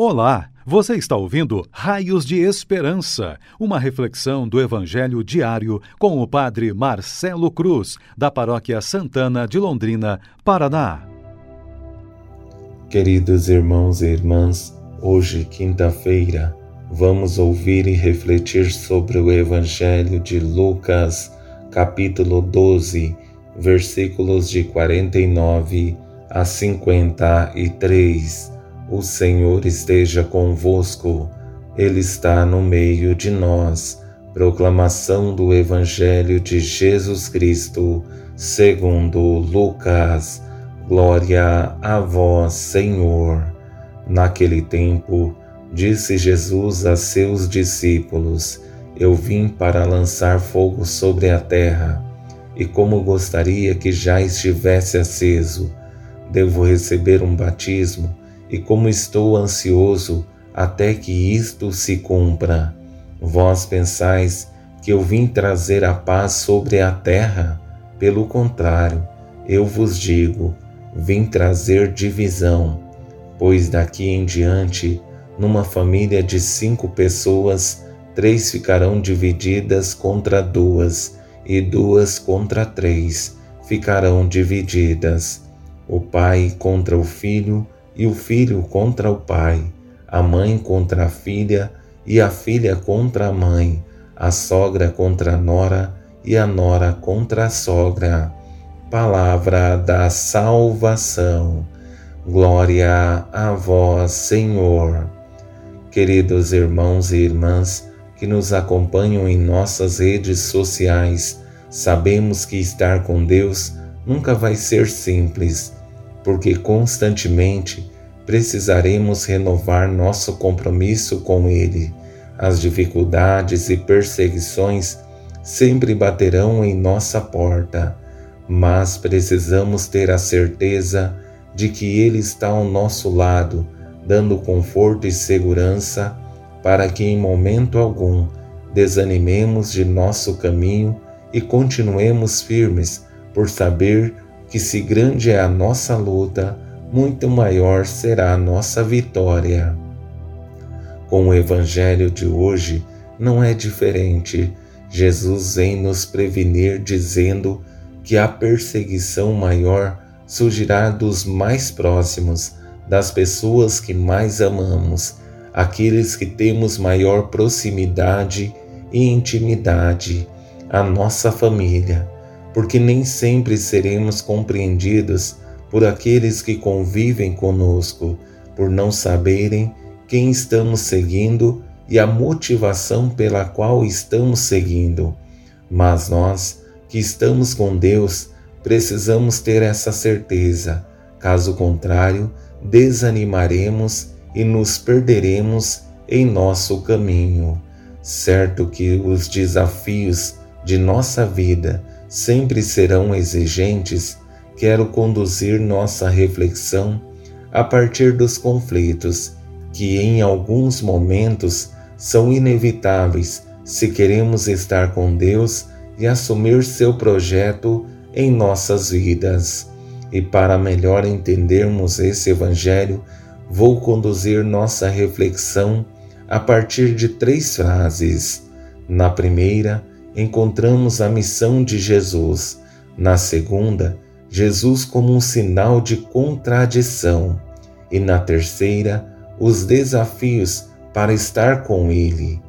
Olá, você está ouvindo Raios de Esperança, uma reflexão do Evangelho diário com o Padre Marcelo Cruz, da Paróquia Santana de Londrina, Paraná. Queridos irmãos e irmãs, hoje, quinta-feira, vamos ouvir e refletir sobre o Evangelho de Lucas, capítulo 12, versículos de 49 a 53 o Senhor esteja convosco, Ele está no meio de nós. Proclamação do Evangelho de Jesus Cristo, segundo Lucas. Glória a vós, Senhor. Naquele tempo, disse Jesus a seus discípulos: Eu vim para lançar fogo sobre a terra, e como gostaria que já estivesse aceso, devo receber um batismo e como estou ansioso até que isto se cumpra. Vós pensais que eu vim trazer a paz sobre a terra? Pelo contrário, eu vos digo, vim trazer divisão, pois daqui em diante, numa família de cinco pessoas, três ficarão divididas contra duas, e duas contra três ficarão divididas. O pai contra o filho, e o filho contra o pai, a mãe contra a filha e a filha contra a mãe, a sogra contra a nora e a nora contra a sogra. Palavra da salvação. Glória a vós, Senhor. Queridos irmãos e irmãs que nos acompanham em nossas redes sociais, sabemos que estar com Deus nunca vai ser simples porque constantemente precisaremos renovar nosso compromisso com Ele. As dificuldades e perseguições sempre baterão em nossa porta, mas precisamos ter a certeza de que Ele está ao nosso lado, dando conforto e segurança para que em momento algum desanimemos de nosso caminho e continuemos firmes por saber que se grande é a nossa luta, muito maior será a nossa vitória. Com o Evangelho de hoje não é diferente. Jesus vem nos prevenir dizendo que a perseguição maior surgirá dos mais próximos, das pessoas que mais amamos, aqueles que temos maior proximidade e intimidade, a nossa família porque nem sempre seremos compreendidos por aqueles que convivem conosco, por não saberem quem estamos seguindo e a motivação pela qual estamos seguindo. Mas nós, que estamos com Deus, precisamos ter essa certeza, caso contrário, desanimaremos e nos perderemos em nosso caminho. Certo que os desafios de nossa vida sempre serão exigentes, quero conduzir nossa reflexão a partir dos conflitos que, em alguns momentos, são inevitáveis se queremos estar com Deus e assumir seu projeto em nossas vidas. E para melhor entendermos esse Evangelho, vou conduzir nossa reflexão a partir de três frases. Na primeira, encontramos a missão de Jesus. Na segunda, Jesus como um sinal de contradição. E na terceira, os desafios para estar com Ele.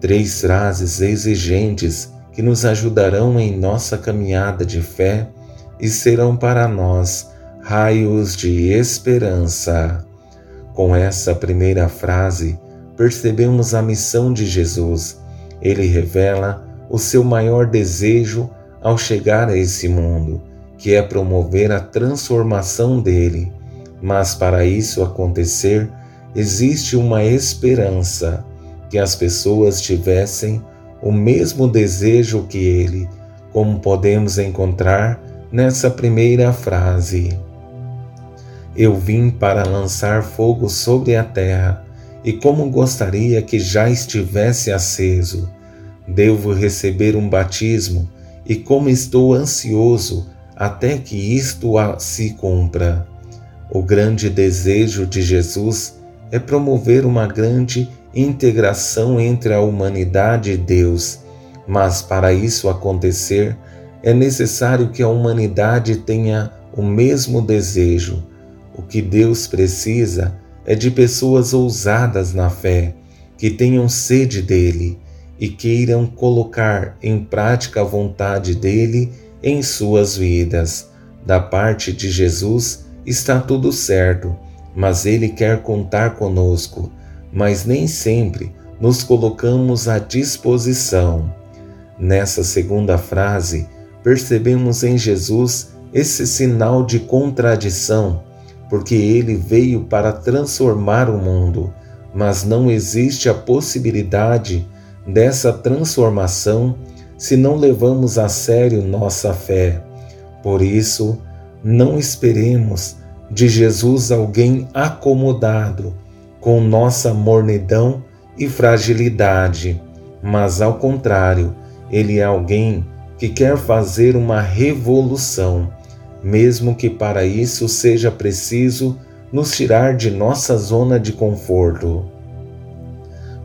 Três frases exigentes que nos ajudarão em nossa caminhada de fé e serão para nós raios de esperança. Com essa primeira frase, percebemos a missão de Jesus. Ele revela o seu maior desejo ao chegar a esse mundo, que é promover a transformação dele. Mas para isso acontecer, existe uma esperança que as pessoas tivessem o mesmo desejo que ele, como podemos encontrar nessa primeira frase. Eu vim para lançar fogo sobre a terra, e como gostaria que já estivesse aceso Devo receber um batismo e como estou ansioso até que isto se cumpra. O grande desejo de Jesus é promover uma grande integração entre a humanidade e Deus, mas para isso acontecer, é necessário que a humanidade tenha o mesmo desejo. O que Deus precisa é de pessoas ousadas na fé, que tenham sede dele e queiram colocar em prática a vontade dele em suas vidas. Da parte de Jesus está tudo certo, mas ele quer contar conosco, mas nem sempre nos colocamos à disposição. Nessa segunda frase, percebemos em Jesus esse sinal de contradição, porque ele veio para transformar o mundo, mas não existe a possibilidade dessa transformação se não levamos a sério nossa fé. Por isso, não esperemos de Jesus alguém acomodado com nossa mornidão e fragilidade, mas ao contrário, ele é alguém que quer fazer uma revolução, mesmo que para isso seja preciso nos tirar de nossa zona de conforto.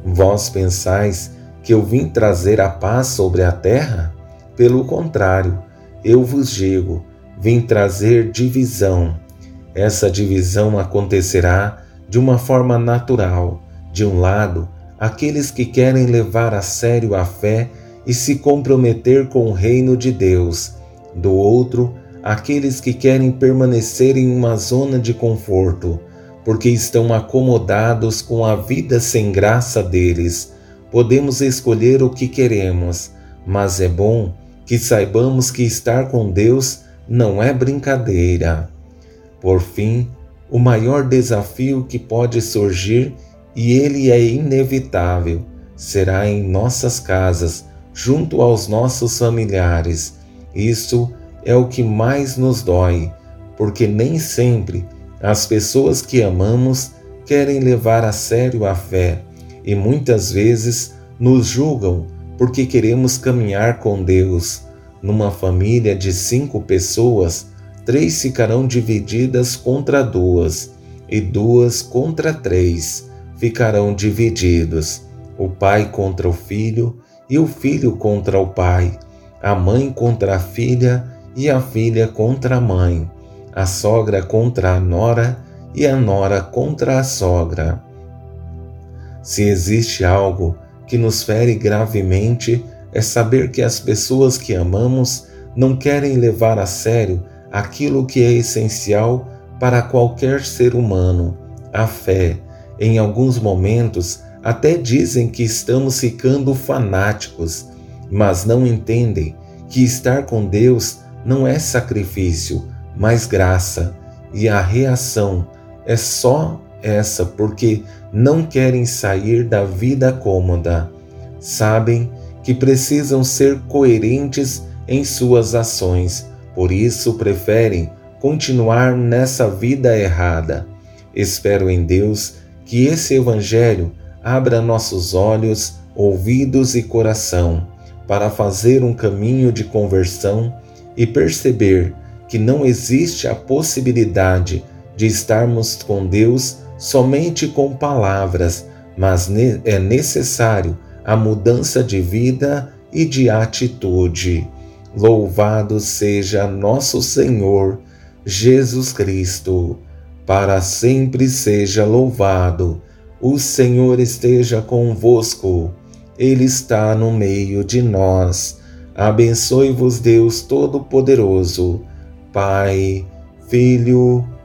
Vós pensais que eu vim trazer a paz sobre a terra? Pelo contrário, eu vos digo, vim trazer divisão. Essa divisão acontecerá de uma forma natural. De um lado, aqueles que querem levar a sério a fé e se comprometer com o reino de Deus. Do outro, aqueles que querem permanecer em uma zona de conforto, porque estão acomodados com a vida sem graça deles Podemos escolher o que queremos, mas é bom que saibamos que estar com Deus não é brincadeira. Por fim, o maior desafio que pode surgir, e ele é inevitável, será em nossas casas, junto aos nossos familiares. Isso é o que mais nos dói, porque nem sempre as pessoas que amamos querem levar a sério a fé e muitas vezes nos julgam porque queremos caminhar com Deus. Numa família de cinco pessoas, três ficarão divididas contra duas, e duas contra três ficarão divididos: o pai contra o filho, e o filho contra o pai, a mãe contra a filha, e a filha contra a mãe, a sogra contra a nora, e a nora contra a sogra. Se existe algo que nos fere gravemente, é saber que as pessoas que amamos não querem levar a sério aquilo que é essencial para qualquer ser humano, a fé. Em alguns momentos, até dizem que estamos ficando fanáticos, mas não entendem que estar com Deus não é sacrifício, mas graça, e a reação é só essa porque não querem sair da vida cômoda. Sabem que precisam ser coerentes em suas ações, por isso preferem continuar nessa vida errada. Espero em Deus que esse Evangelho abra nossos olhos, ouvidos e coração para fazer um caminho de conversão e perceber que não existe a possibilidade de estarmos com Deus somente com palavras, mas é necessário a mudança de vida e de atitude. Louvado seja nosso Senhor Jesus Cristo, para sempre seja louvado. O Senhor esteja convosco, Ele está no meio de nós. Abençoe-vos, Deus Todo-Poderoso, Pai, Filho